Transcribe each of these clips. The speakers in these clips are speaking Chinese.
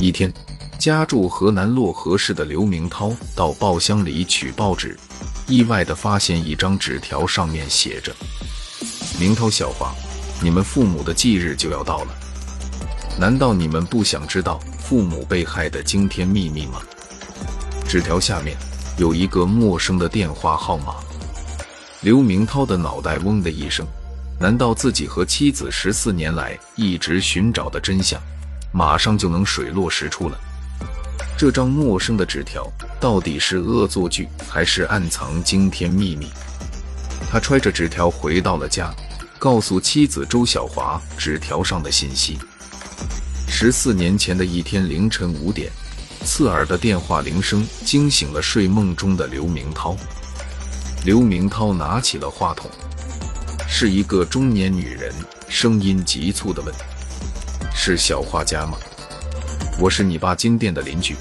一天，家住河南漯河市的刘明涛到报箱里取报纸，意外的发现一张纸条，上面写着：“明涛、小华，你们父母的忌日就要到了，难道你们不想知道父母被害的惊天秘密吗？”纸条下面有一个陌生的电话号码。刘明涛的脑袋嗡的一声，难道自己和妻子十四年来一直寻找的真相，马上就能水落石出了？这张陌生的纸条到底是恶作剧，还是暗藏惊天秘密？他揣着纸条回到了家，告诉妻子周小华纸条上的信息。十四年前的一天凌晨五点，刺耳的电话铃声惊醒了睡梦中的刘明涛。刘明涛拿起了话筒，是一个中年女人，声音急促地问：“是小花家吗？我是你爸金店的邻居，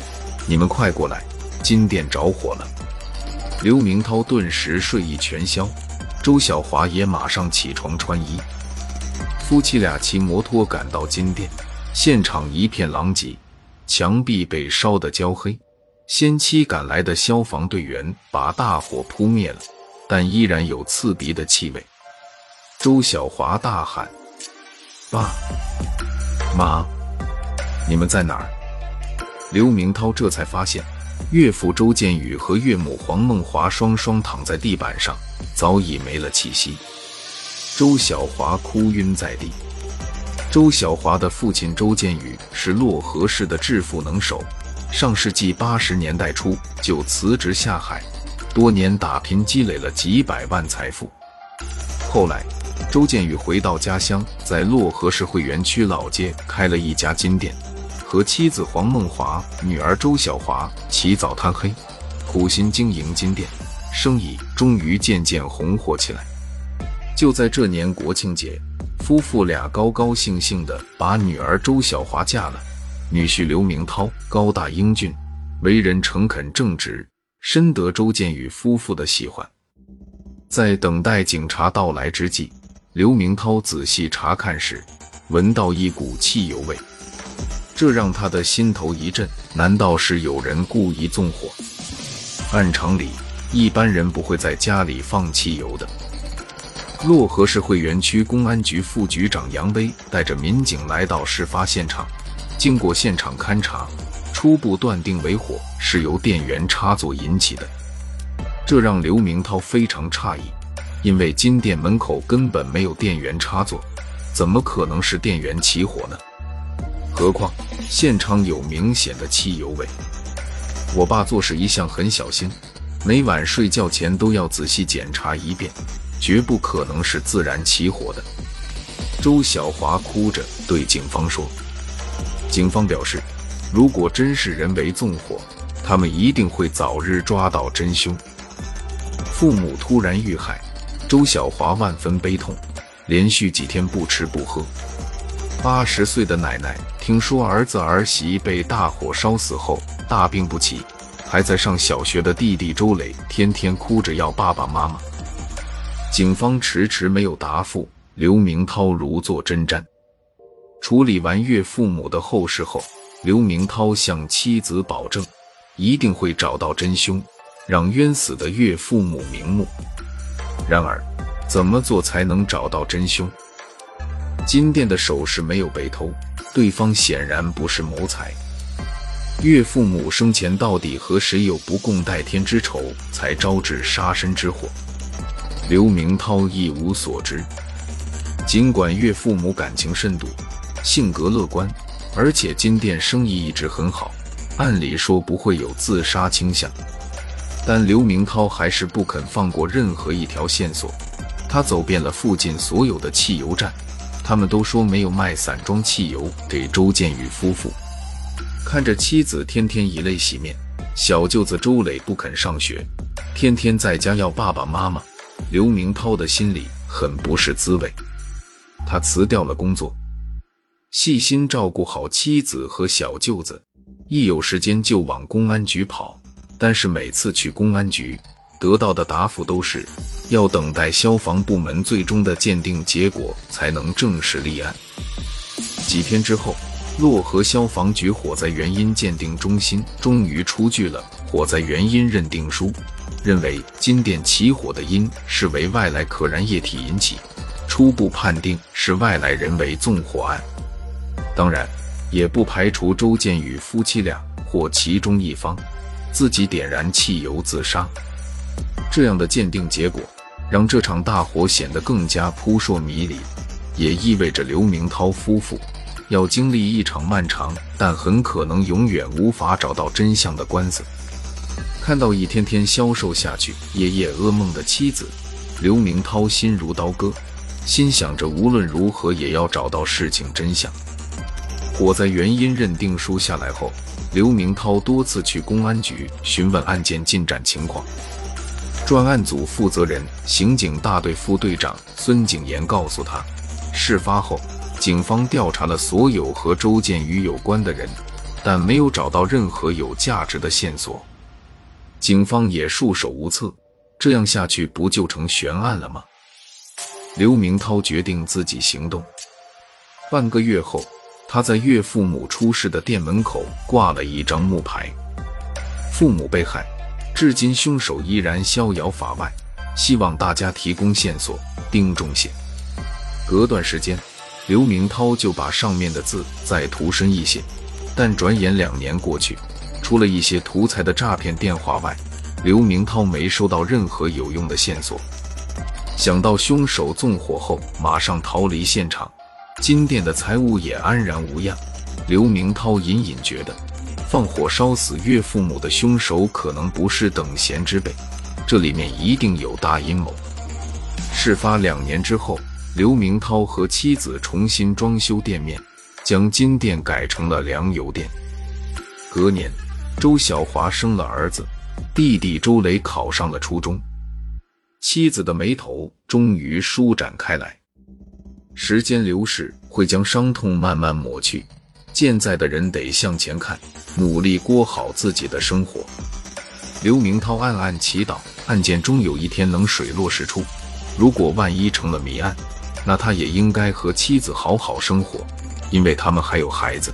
你们快过来，金店着火了。”刘明涛顿时睡意全消，周小华也马上起床穿衣，夫妻俩骑摩托赶到金店，现场一片狼藉，墙壁被烧得焦黑。先期赶来的消防队员把大火扑灭了，但依然有刺鼻的气味。周小华大喊：“爸妈，你们在哪儿？”刘明涛这才发现，岳父周建宇和岳母黄梦华双双躺在地板上，早已没了气息。周小华哭晕在地。周小华的父亲周建宇是漯河市的致富能手。上世纪八十年代初就辞职下海，多年打拼积累了几百万财富。后来，周建宇回到家乡，在漯河市汇源区老街开了一家金店，和妻子黄梦华、女儿周小华起早贪黑，苦心经营金店，生意终于渐渐红火起来。就在这年国庆节，夫妇俩高高兴兴地把女儿周小华嫁了。女婿刘明涛高大英俊，为人诚恳正直，深得周建宇夫妇的喜欢。在等待警察到来之际，刘明涛仔细查看时，闻到一股汽油味，这让他的心头一震。难道是有人故意纵火？按常理，一般人不会在家里放汽油的。漯河市会员区公安局副局长杨威带着民警来到事发现场。经过现场勘查，初步断定为火是由电源插座引起的，这让刘明涛非常诧异，因为金店门口根本没有电源插座，怎么可能是电源起火呢？何况现场有明显的汽油味。我爸做事一向很小心，每晚睡觉前都要仔细检查一遍，绝不可能是自然起火的。周小华哭着对警方说。警方表示，如果真是人为纵火，他们一定会早日抓到真凶。父母突然遇害，周小华万分悲痛，连续几天不吃不喝。八十岁的奶奶听说儿子儿媳被大火烧死后大病不起，还在上小学的弟弟周磊天天哭着要爸爸妈妈。警方迟迟没有答复，刘明涛如坐针毡。处理完岳父母的后事后，刘明涛向妻子保证，一定会找到真凶，让冤死的岳父母瞑目。然而，怎么做才能找到真凶？金店的首饰没有被偷，对方显然不是谋财。岳父母生前到底和谁有不共戴天之仇，才招致杀身之祸？刘明涛一无所知。尽管岳父母感情深笃。性格乐观，而且金店生意一直很好，按理说不会有自杀倾向。但刘明涛还是不肯放过任何一条线索。他走遍了附近所有的汽油站，他们都说没有卖散装汽油给周建宇夫妇。看着妻子天天以泪洗面，小舅子周磊不肯上学，天天在家要爸爸妈妈，刘明涛的心里很不是滋味。他辞掉了工作。细心照顾好妻子和小舅子，一有时间就往公安局跑。但是每次去公安局，得到的答复都是要等待消防部门最终的鉴定结果才能正式立案。几天之后，漯河消防局火灾原因鉴定中心终于出具了火灾原因认定书，认为金店起火的因是为外来可燃液体引起，初步判定是外来人为纵火案。当然，也不排除周建宇夫妻俩或其中一方自己点燃汽油自杀。这样的鉴定结果，让这场大火显得更加扑朔迷离，也意味着刘明涛夫妇要经历一场漫长但很可能永远无法找到真相的官司。看到一天天消瘦下去、夜夜噩梦的妻子，刘明涛心如刀割，心想着无论如何也要找到事情真相。火灾原因认定书下来后，刘明涛多次去公安局询问案件进展情况。专案组负责人、刑警大队副队长孙景言告诉他，事发后，警方调查了所有和周建宇有关的人，但没有找到任何有价值的线索。警方也束手无策，这样下去不就成悬案了吗？刘明涛决定自己行动。半个月后，他在岳父母出事的店门口挂了一张木牌：“父母被害。”至今，凶手依然逍遥法外，希望大家提供线索。丁仲宪。隔段时间，刘明涛就把上面的字再涂深一些。但转眼两年过去，除了一些图财的诈骗电话外，刘明涛没收到任何有用的线索。想到凶手纵火后马上逃离现场，金店的财物也安然无恙，刘明涛隐隐觉得。放火烧死岳父母的凶手可能不是等闲之辈，这里面一定有大阴谋。事发两年之后，刘明涛和妻子重新装修店面，将金店改成了粮油店。隔年，周小华生了儿子，弟弟周雷考上了初中，妻子的眉头终于舒展开来。时间流逝会将伤痛慢慢抹去。现在的人得向前看，努力过好自己的生活。刘明涛暗暗祈祷，案件终有一天能水落石出。如果万一成了谜案，那他也应该和妻子好好生活，因为他们还有孩子。